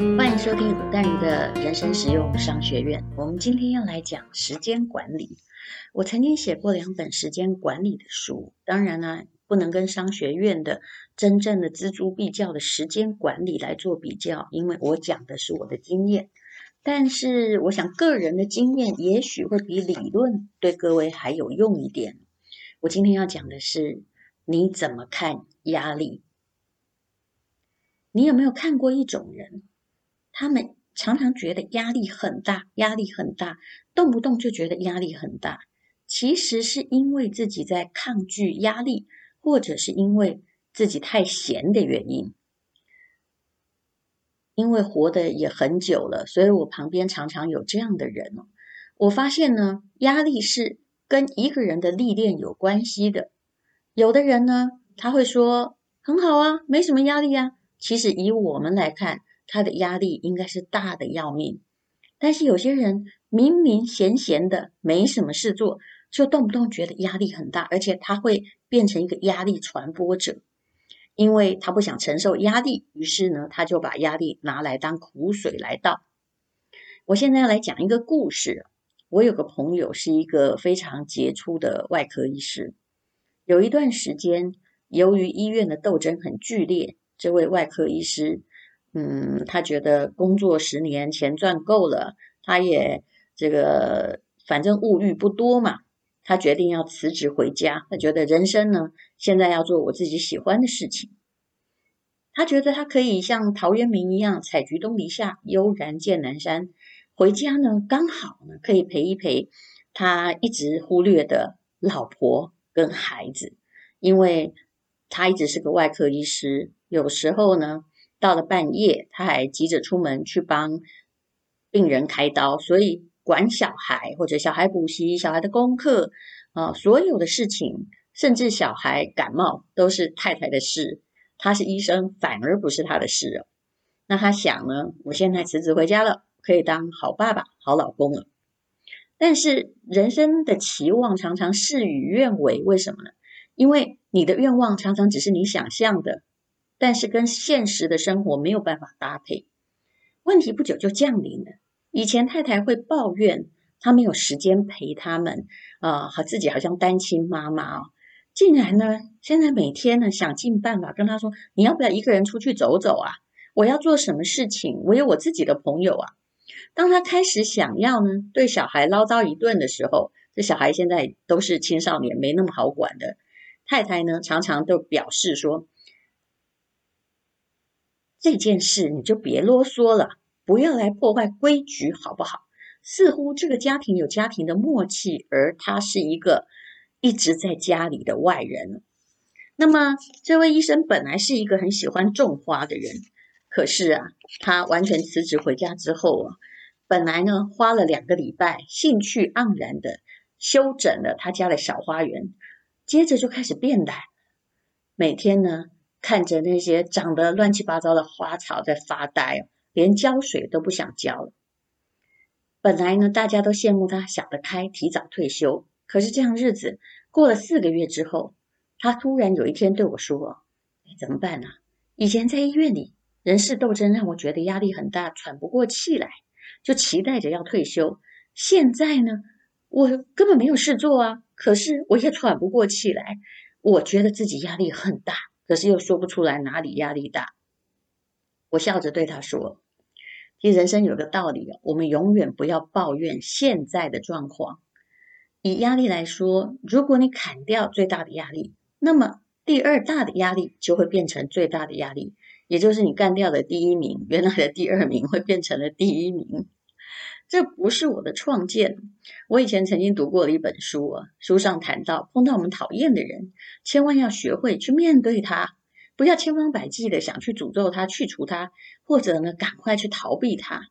欢迎收听吴淡如的人生实用商学院。我们今天要来讲时间管理。我曾经写过两本时间管理的书，当然呢，不能跟商学院的真正的锱铢必较的时间管理来做比较，因为我讲的是我的经验。但是，我想个人的经验也许会比理论对各位还有用一点。我今天要讲的是，你怎么看压力？你有没有看过一种人？他们常常觉得压力很大，压力很大，动不动就觉得压力很大。其实是因为自己在抗拒压力，或者是因为自己太闲的原因。因为活得也很久了，所以我旁边常常有这样的人哦。我发现呢，压力是跟一个人的历练有关系的。有的人呢，他会说很好啊，没什么压力啊。其实以我们来看，他的压力应该是大的要命，但是有些人明明闲闲的没什么事做，就动不动觉得压力很大，而且他会变成一个压力传播者，因为他不想承受压力，于是呢，他就把压力拿来当苦水来倒。我现在要来讲一个故事。我有个朋友是一个非常杰出的外科医师，有一段时间，由于医院的斗争很剧烈，这位外科医师。嗯，他觉得工作十年，钱赚够了，他也这个反正物欲不多嘛，他决定要辞职回家。他觉得人生呢，现在要做我自己喜欢的事情。他觉得他可以像陶渊明一样，采菊东篱下，悠然见南山。回家呢，刚好呢，可以陪一陪他一直忽略的老婆跟孩子，因为他一直是个外科医师，有时候呢。到了半夜，他还急着出门去帮病人开刀，所以管小孩或者小孩补习、小孩的功课啊，所有的事情，甚至小孩感冒都是太太的事。他是医生，反而不是他的事哦。那他想呢，我现在辞职回家了，可以当好爸爸、好老公了。但是人生的期望常常事与愿违，为什么呢？因为你的愿望常常只是你想象的。但是跟现实的生活没有办法搭配，问题不久就降临了。以前太太会抱怨她没有时间陪他们，啊、和自己好像单亲妈妈哦，竟然呢，现在每天呢想尽办法跟他说：“你要不要一个人出去走走啊？我要做什么事情？我有我自己的朋友啊。”当他开始想要呢对小孩唠叨一顿的时候，这小孩现在都是青少年，没那么好管的。太太呢常常都表示说。这件事你就别啰嗦了，不要来破坏规矩，好不好？似乎这个家庭有家庭的默契，而他是一个一直在家里的外人。那么，这位医生本来是一个很喜欢种花的人，可是啊，他完全辞职回家之后啊，本来呢花了两个礼拜，兴趣盎然的修整了他家的小花园，接着就开始变懒，每天呢。看着那些长得乱七八糟的花草在发呆，连浇水都不想浇了。本来呢，大家都羡慕他想得开，提早退休。可是这样日子过了四个月之后，他突然有一天对我说：“哎，怎么办呢？以前在医院里人事斗争让我觉得压力很大，喘不过气来，就期待着要退休。现在呢，我根本没有事做啊，可是我也喘不过气来，我觉得自己压力很大。”可是又说不出来哪里压力大，我笑着对他说：“其实人生有个道理，我们永远不要抱怨现在的状况。以压力来说，如果你砍掉最大的压力，那么第二大的压力就会变成最大的压力，也就是你干掉的第一名，原来的第二名会变成了第一名。”这不是我的创建，我以前曾经读过了一本书啊，书上谈到，碰到我们讨厌的人，千万要学会去面对他，不要千方百计的想去诅咒他、去除他，或者呢，赶快去逃避他。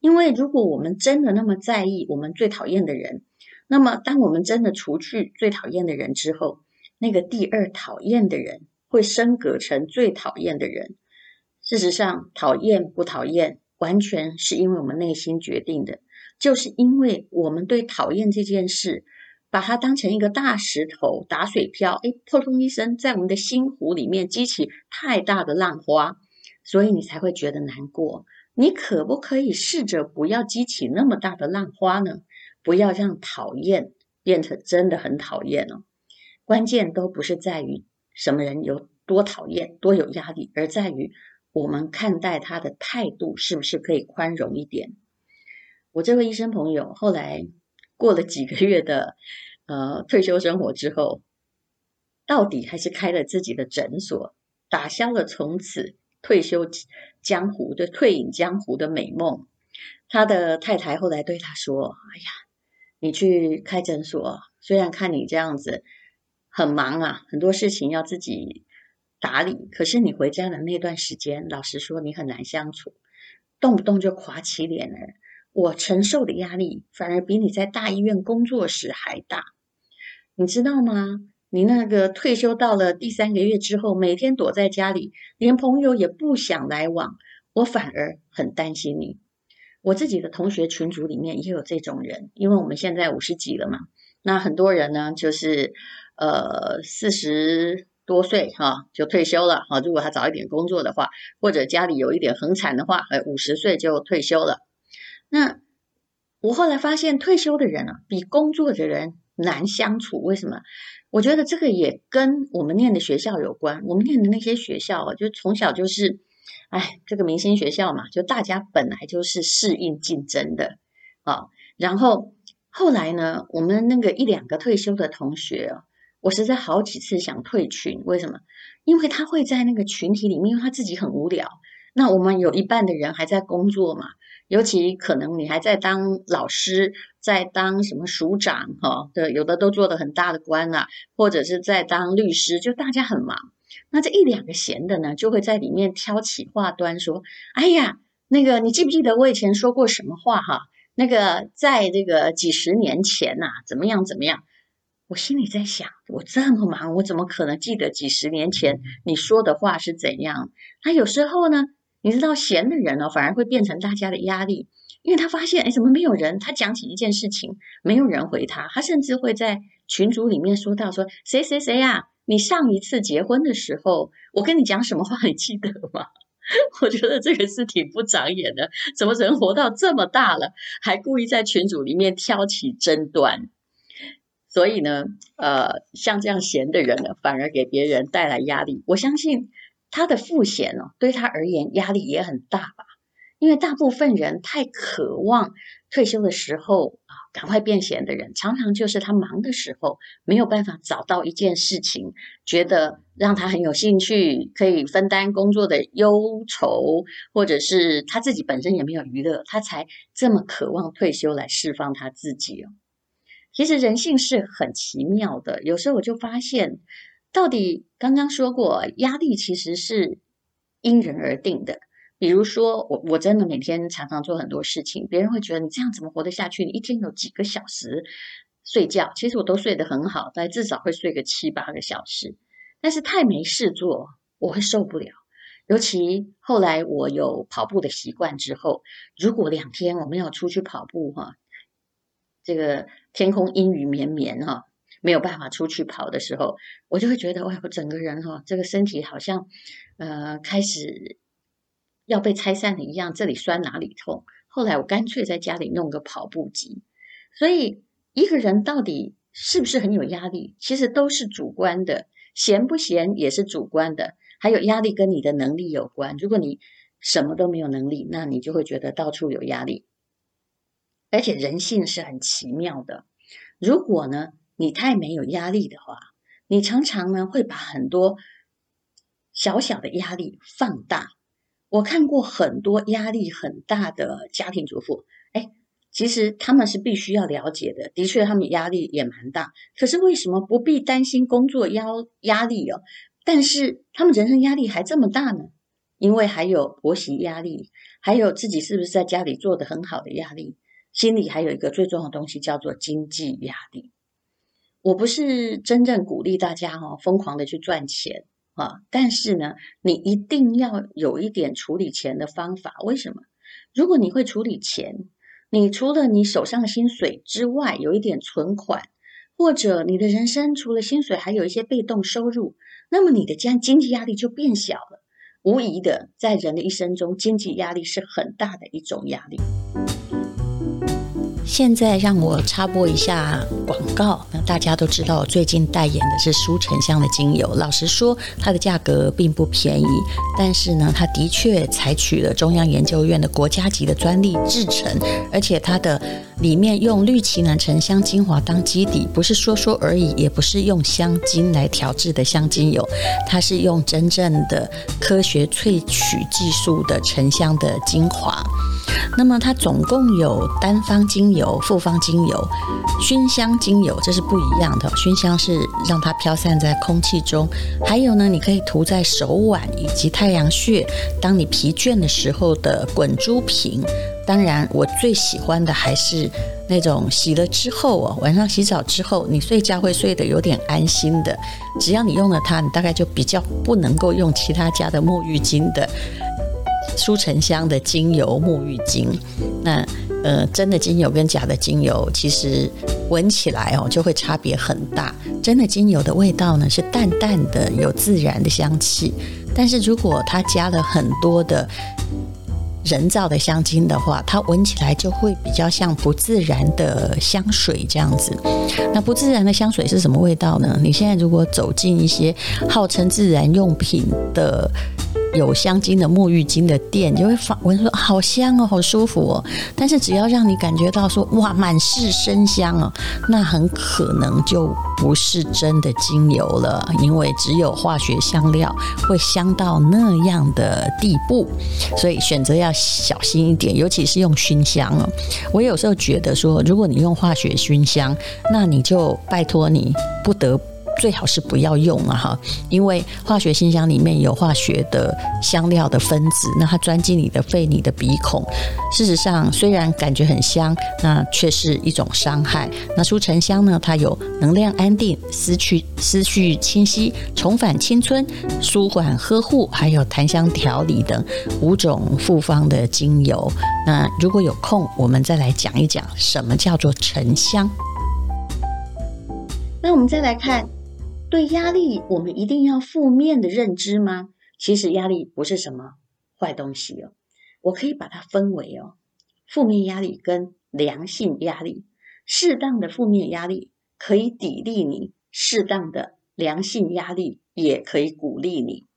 因为如果我们真的那么在意我们最讨厌的人，那么当我们真的除去最讨厌的人之后，那个第二讨厌的人会升格成最讨厌的人。事实上，讨厌不讨厌，完全是因为我们内心决定的，就是因为我们对讨厌这件事，把它当成一个大石头打水漂，哎，扑通一声，在我们的心湖里面激起太大的浪花，所以你才会觉得难过。你可不可以试着不要激起那么大的浪花呢？不要让讨厌变成真的很讨厌哦。关键都不是在于什么人有多讨厌、多有压力，而在于我们看待他的态度是不是可以宽容一点。我这位医生朋友后来过了几个月的呃退休生活之后，到底还是开了自己的诊所，打消了从此退休江湖的退隐江湖的美梦。他的太太后来对他说：“哎呀，你去开诊所，虽然看你这样子很忙啊，很多事情要自己打理，可是你回家的那段时间，老实说你很难相处，动不动就垮起脸来。我承受的压力反而比你在大医院工作时还大，你知道吗？”你那个退休到了第三个月之后，每天躲在家里，连朋友也不想来往，我反而很担心你。我自己的同学群组里面也有这种人，因为我们现在五十几了嘛，那很多人呢就是呃四十多岁哈就退休了哈，如果他早一点工作的话，或者家里有一点横产的话，呃五十岁就退休了。那我后来发现，退休的人啊，比工作的人难相处，为什么？我觉得这个也跟我们念的学校有关。我们念的那些学校啊，就从小就是，哎，这个明星学校嘛，就大家本来就是适应竞争的啊。然后后来呢，我们那个一两个退休的同学啊，我实在好几次想退群，为什么？因为他会在那个群体里面，因为他自己很无聊。那我们有一半的人还在工作嘛。尤其可能你还在当老师，在当什么署长哈，对，有的都做得很大的官啊，或者是在当律师，就大家很忙。那这一两个闲的呢，就会在里面挑起话端，说：“哎呀，那个你记不记得我以前说过什么话哈？那个在这个几十年前呐，怎么样怎么样？”我心里在想，我这么忙，我怎么可能记得几十年前你说的话是怎样？那有时候呢？你知道闲的人呢，反而会变成大家的压力，因为他发现，哎，怎么没有人？他讲起一件事情，没有人回他，他甚至会在群组里面说到说，谁谁谁呀，你上一次结婚的时候，我跟你讲什么话，你记得吗？我觉得这个是挺不长眼的，怎么人活到这么大了，还故意在群组里面挑起争端？所以呢，呃，像这样闲的人呢，反而给别人带来压力。我相信。他的赋闲哦，对他而言压力也很大吧？因为大部分人太渴望退休的时候啊，赶快变闲的人，常常就是他忙的时候没有办法找到一件事情，觉得让他很有兴趣，可以分担工作的忧愁，或者是他自己本身也没有娱乐，他才这么渴望退休来释放他自己哦。其实人性是很奇妙的，有时候我就发现。到底刚刚说过，压力其实是因人而定的。比如说，我我真的每天常常做很多事情，别人会觉得你这样怎么活得下去？你一天有几个小时睡觉？其实我都睡得很好，但至少会睡个七八个小时。但是太没事做，我会受不了。尤其后来我有跑步的习惯之后，如果两天我们要出去跑步哈，这个天空阴雨绵绵哈。没有办法出去跑的时候，我就会觉得，哇，我整个人哈，这个身体好像，呃，开始要被拆散了一样，这里酸哪里痛。后来我干脆在家里弄个跑步机。所以一个人到底是不是很有压力，其实都是主观的，闲不闲也是主观的。还有压力跟你的能力有关，如果你什么都没有能力，那你就会觉得到处有压力。而且人性是很奇妙的，如果呢，你太没有压力的话，你常常呢会把很多小小的压力放大。我看过很多压力很大的家庭主妇，哎，其实他们是必须要了解的，的确他们压力也蛮大。可是为什么不必担心工作压压力哦？但是他们人生压力还这么大呢？因为还有婆媳压力，还有自己是不是在家里做得很好的压力，心里还有一个最重要的东西叫做经济压力。我不是真正鼓励大家哈疯狂的去赚钱啊，但是呢，你一定要有一点处理钱的方法。为什么？如果你会处理钱，你除了你手上的薪水之外，有一点存款，或者你的人生除了薪水还有一些被动收入，那么你的经经济压力就变小了。无疑的，在人的一生中，经济压力是很大的一种压力。现在让我插播一下广告。那大家都知道，最近代言的是舒沉香的精油。老实说，它的价格并不便宜，但是呢，它的确采取了中央研究院的国家级的专利制成，而且它的里面用绿奇楠沉香精华当基底，不是说说而已，也不是用香精来调制的香精油，它是用真正的科学萃取技术的沉香的精华。那么它总共有单方精油、复方精油、熏香精油，这是不一样的。熏香是让它飘散在空气中，还有呢，你可以涂在手腕以及太阳穴，当你疲倦的时候的滚珠瓶。当然，我最喜欢的还是那种洗了之后哦，晚上洗澡之后，你睡觉会睡得有点安心的。只要你用了它，你大概就比较不能够用其他家的沐浴巾的。舒沉香的精油沐浴巾，那呃，真的精油跟假的精油其实闻起来哦就会差别很大。真的精油的味道呢是淡淡的，有自然的香气，但是如果它加了很多的人造的香精的话，它闻起来就会比较像不自然的香水这样子。那不自然的香水是什么味道呢？你现在如果走进一些号称自然用品的。有香精的沐浴精的店，就会发闻说好香哦，好舒服哦。但是只要让你感觉到说哇，满是生香哦，那很可能就不是真的精油了，因为只有化学香料会香到那样的地步，所以选择要小心一点，尤其是用熏香哦。我有时候觉得说，如果你用化学熏香，那你就拜托你不得。最好是不要用啊哈，因为化学熏香里面有化学的香料的分子，那它钻进你的肺、你的鼻孔，事实上虽然感觉很香，那却是一种伤害。那舒沉香呢，它有能量安定、思绪思绪清晰、重返青春、舒缓呵护，还有檀香调理等五种复方的精油。那如果有空，我们再来讲一讲什么叫做沉香。那我们再来看。对压力，我们一定要负面的认知吗？其实压力不是什么坏东西哦。我可以把它分为哦，负面压力跟良性压力。适当的负面压力可以砥砺你，适当的良性压力也可以鼓励你。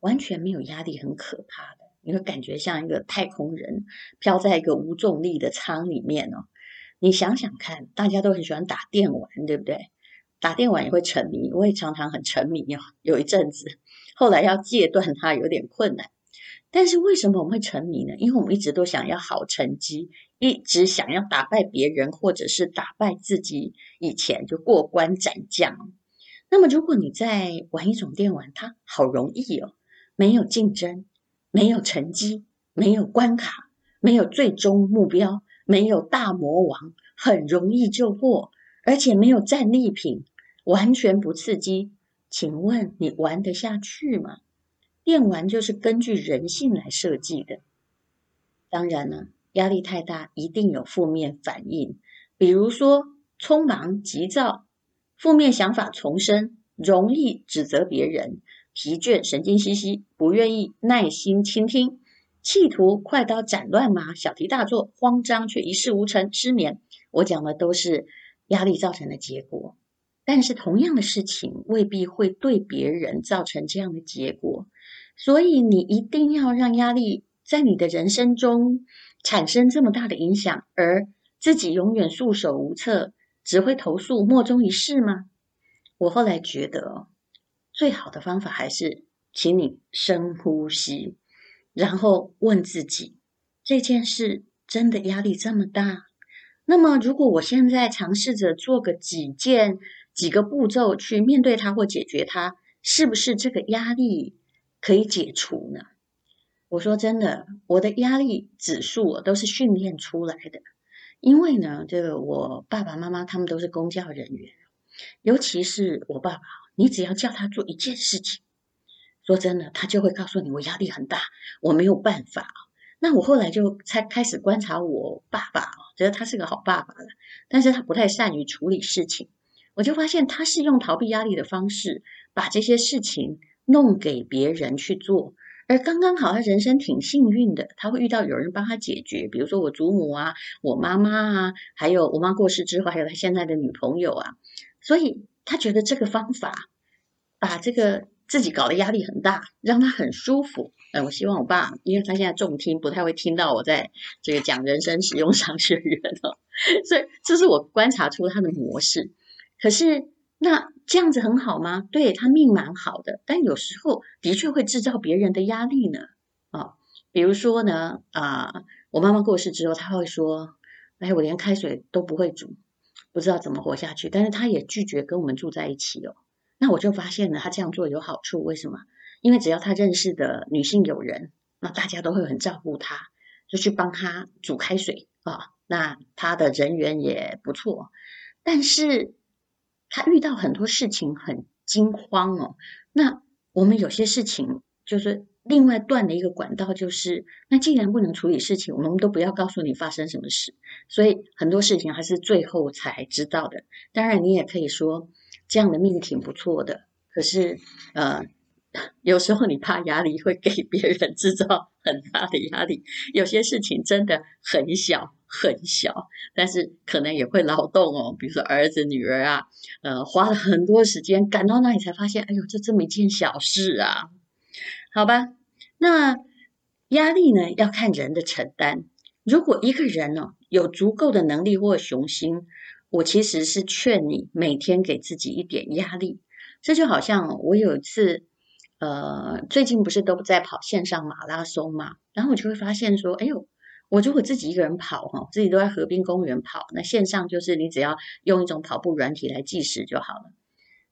完全没有压力很可怕的，你会感觉像一个太空人飘在一个无重力的舱里面哦。你想想看，大家都很喜欢打电玩，对不对？打电玩也会沉迷，我也常常很沉迷哦。有一阵子，后来要戒断它有点困难。但是为什么我们会沉迷呢？因为我们一直都想要好成绩，一直想要打败别人，或者是打败自己，以前就过关斩将。那么如果你在玩一种电玩，它好容易哦，没有竞争，没有成绩，没有关卡，没有最终目标，没有大魔王，很容易就过，而且没有战利品。完全不刺激，请问你玩得下去吗？电玩就是根据人性来设计的。当然了，压力太大一定有负面反应，比如说匆忙、急躁、负面想法丛生、容易指责别人、疲倦、神经兮兮、不愿意耐心倾听、企图快刀斩乱麻、小题大做、慌张却一事无成、失眠。我讲的都是压力造成的结果。但是同样的事情未必会对别人造成这样的结果，所以你一定要让压力在你的人生中产生这么大的影响，而自己永远束手无策，只会投诉莫衷一是吗？我后来觉得，最好的方法还是请你深呼吸，然后问自己：这件事真的压力这么大？那么如果我现在尝试着做个几件。几个步骤去面对它或解决它，是不是这个压力可以解除呢？我说真的，我的压力指数都是训练出来的。因为呢，这个我爸爸妈妈他们都是公教人员，尤其是我爸爸，你只要叫他做一件事情，说真的，他就会告诉你我压力很大，我没有办法。那我后来就才开始观察我爸爸，觉得他是个好爸爸了，但是他不太善于处理事情。我就发现他是用逃避压力的方式，把这些事情弄给别人去做，而刚刚好他人生挺幸运的，他会遇到有人帮他解决，比如说我祖母啊，我妈妈啊，还有我妈过世之后，还有他现在的女朋友啊，所以他觉得这个方法把这个自己搞得压力很大，让他很舒服。呃，我希望我爸，因为他现在重听，不太会听到我在这个讲人生实用商学院哦，所以这是我观察出他的模式。可是那这样子很好吗？对，他命蛮好的，但有时候的确会制造别人的压力呢。啊、比如说呢，啊、我妈妈过世之后，他会说：“哎，我连开水都不会煮，不知道怎么活下去。”但是他也拒绝跟我们住在一起哦。那我就发现了，他这样做有好处，为什么？因为只要他认识的女性友人，那大家都会很照顾他，就去帮他煮开水啊、那他的人缘也不错，但是他遇到很多事情很惊慌哦。那我们有些事情就是另外断了一个管道，就是那既然不能处理事情，我们都不要告诉你发生什么事。所以很多事情还是最后才知道的。当然，你也可以说这样的命挺不错的，可是呃。有时候你怕压力会给别人制造很大的压力，有些事情真的很小很小，但是可能也会劳动哦。比如说儿子女儿啊，呃，花了很多时间赶到那里才发现，哎呦，这这么一件小事啊。好吧，那压力呢要看人的承担。如果一个人呢、哦、有足够的能力或雄心，我其实是劝你每天给自己一点压力。这就好像我有一次。呃，最近不是都在跑线上马拉松嘛？然后我就会发现说，哎呦，我如果自己一个人跑哈，自己都在河滨公园跑，那线上就是你只要用一种跑步软体来计时就好了。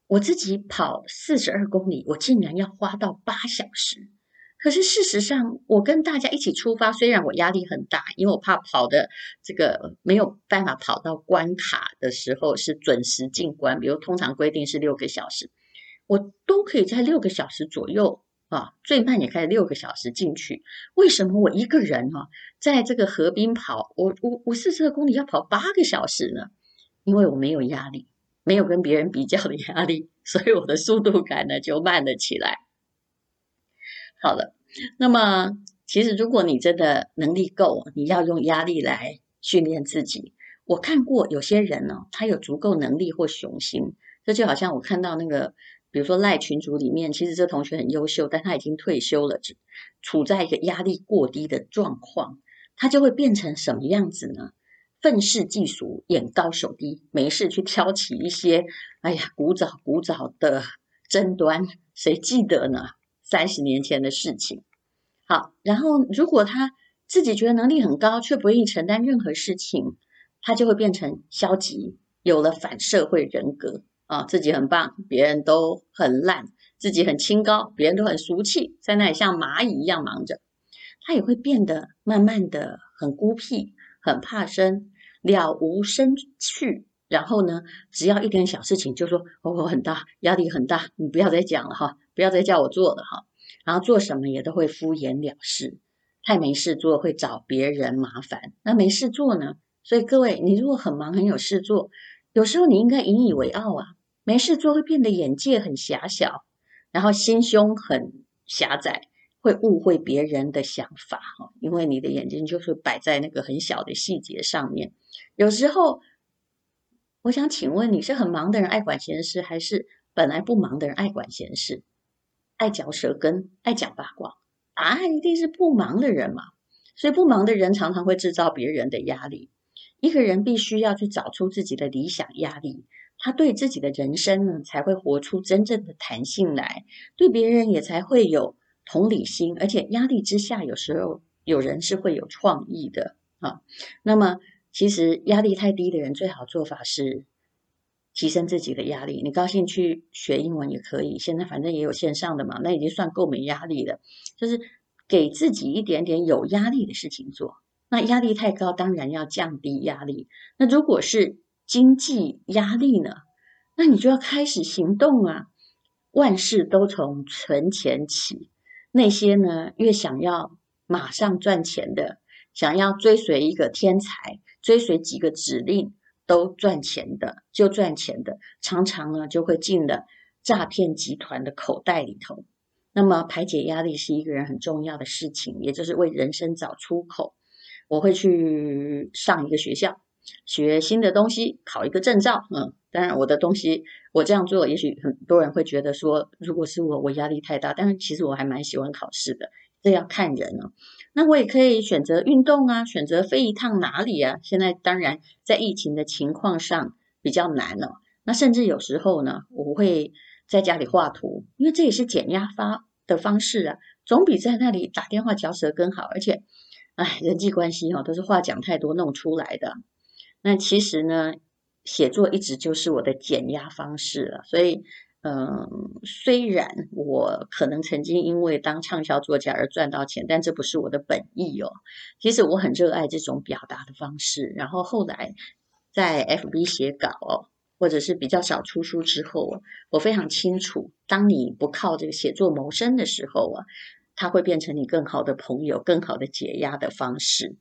我自己跑四十二公里，我竟然要花到八小时。可是事实上，我跟大家一起出发，虽然我压力很大，因为我怕跑的这个没有办法跑到关卡的时候是准时进关，比如通常规定是六个小时。我都可以在六个小时左右啊，最慢也可以六个小时进去。为什么我一个人哈、啊，在这个河边跑，我我我四十二公里要跑八个小时呢？因为我没有压力，没有跟别人比较的压力，所以我的速度感呢就慢了起来。好了，那么其实如果你真的能力够，你要用压力来训练自己。我看过有些人呢、哦，他有足够能力或雄心，这就好像我看到那个。比如说赖群组里面，其实这同学很优秀，但他已经退休了，处在一个压力过低的状况，他就会变成什么样子呢？愤世嫉俗，眼高手低，没事去挑起一些，哎呀，古早古早的争端，谁记得呢？三十年前的事情。好，然后如果他自己觉得能力很高，却不愿意承担任何事情，他就会变成消极，有了反社会人格。啊，自己很棒，别人都很烂；自己很清高，别人都很俗气，在那里像蚂蚁一样忙着。他也会变得慢慢的很孤僻，很怕生，了无生趣。然后呢，只要一点小事情就说：“哦，我很大，压力很大，你不要再讲了哈，不要再叫我做了哈。”然后做什么也都会敷衍了事，太没事做会找别人麻烦。那没事做呢？所以各位，你如果很忙很有事做，有时候你应该引以为傲啊。没事做会变得眼界很狭小，然后心胸很狭窄，会误会别人的想法哈，因为你的眼睛就是摆在那个很小的细节上面。有时候，我想请问你是很忙的人爱管闲事，还是本来不忙的人爱管闲事，爱嚼舌根，爱讲八卦？答案一定是不忙的人嘛。所以不忙的人常常会制造别人的压力。一个人必须要去找出自己的理想压力。他对自己的人生呢，才会活出真正的弹性来，对别人也才会有同理心，而且压力之下，有时候有人是会有创意的啊。那么，其实压力太低的人，最好做法是提升自己的压力。你高兴去学英文也可以，现在反正也有线上的嘛，那已经算够没压力了。就是给自己一点点有压力的事情做。那压力太高，当然要降低压力。那如果是经济压力呢？那你就要开始行动啊！万事都从存钱起。那些呢，越想要马上赚钱的，想要追随一个天才，追随几个指令都赚钱的，就赚钱的，常常呢就会进了诈骗集团的口袋里头。那么排解压力是一个人很重要的事情，也就是为人生找出口。我会去上一个学校，学新的东西，考一个证照。嗯，当然我的东西我这样做，也许很多人会觉得说，如果是我，我压力太大。但是其实我还蛮喜欢考试的，这要看人呢。那我也可以选择运动啊，选择飞一趟哪里啊？现在当然在疫情的情况上比较难了。那甚至有时候呢，我会在家里画图，因为这也是减压发的方式啊，总比在那里打电话嚼舌根好。而且，哎，人际关系哈都是话讲太多弄出来的。那其实呢，写作一直就是我的减压方式了。所以。嗯，虽然我可能曾经因为当畅销作家而赚到钱，但这不是我的本意哦。其实我很热爱这种表达的方式。然后后来在 FB 写稿哦，或者是比较少出书之后，我非常清楚，当你不靠这个写作谋生的时候啊，它会变成你更好的朋友、更好的解压的方式。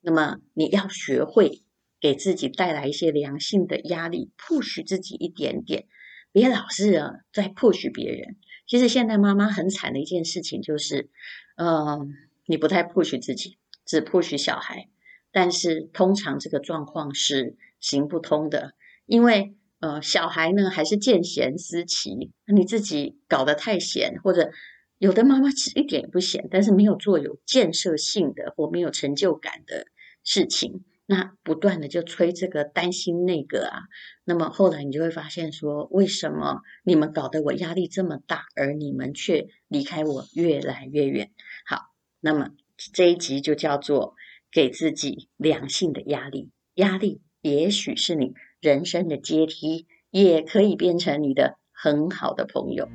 那么你要学会给自己带来一些良性的压力，push 自己一点点。别老是啊在 push 别人。其实现在妈妈很惨的一件事情就是，嗯、呃，你不太 push 自己，只 push 小孩。但是通常这个状况是行不通的，因为呃小孩呢还是见贤思齐，你自己搞得太闲，或者有的妈妈其实一点也不闲，但是没有做有建设性的或没有成就感的事情。那不断的就催这个担心那个啊，那么后来你就会发现说，为什么你们搞得我压力这么大，而你们却离开我越来越远？好，那么这一集就叫做给自己良性的压力，压力也许是你人生的阶梯，也可以变成你的很好的朋友。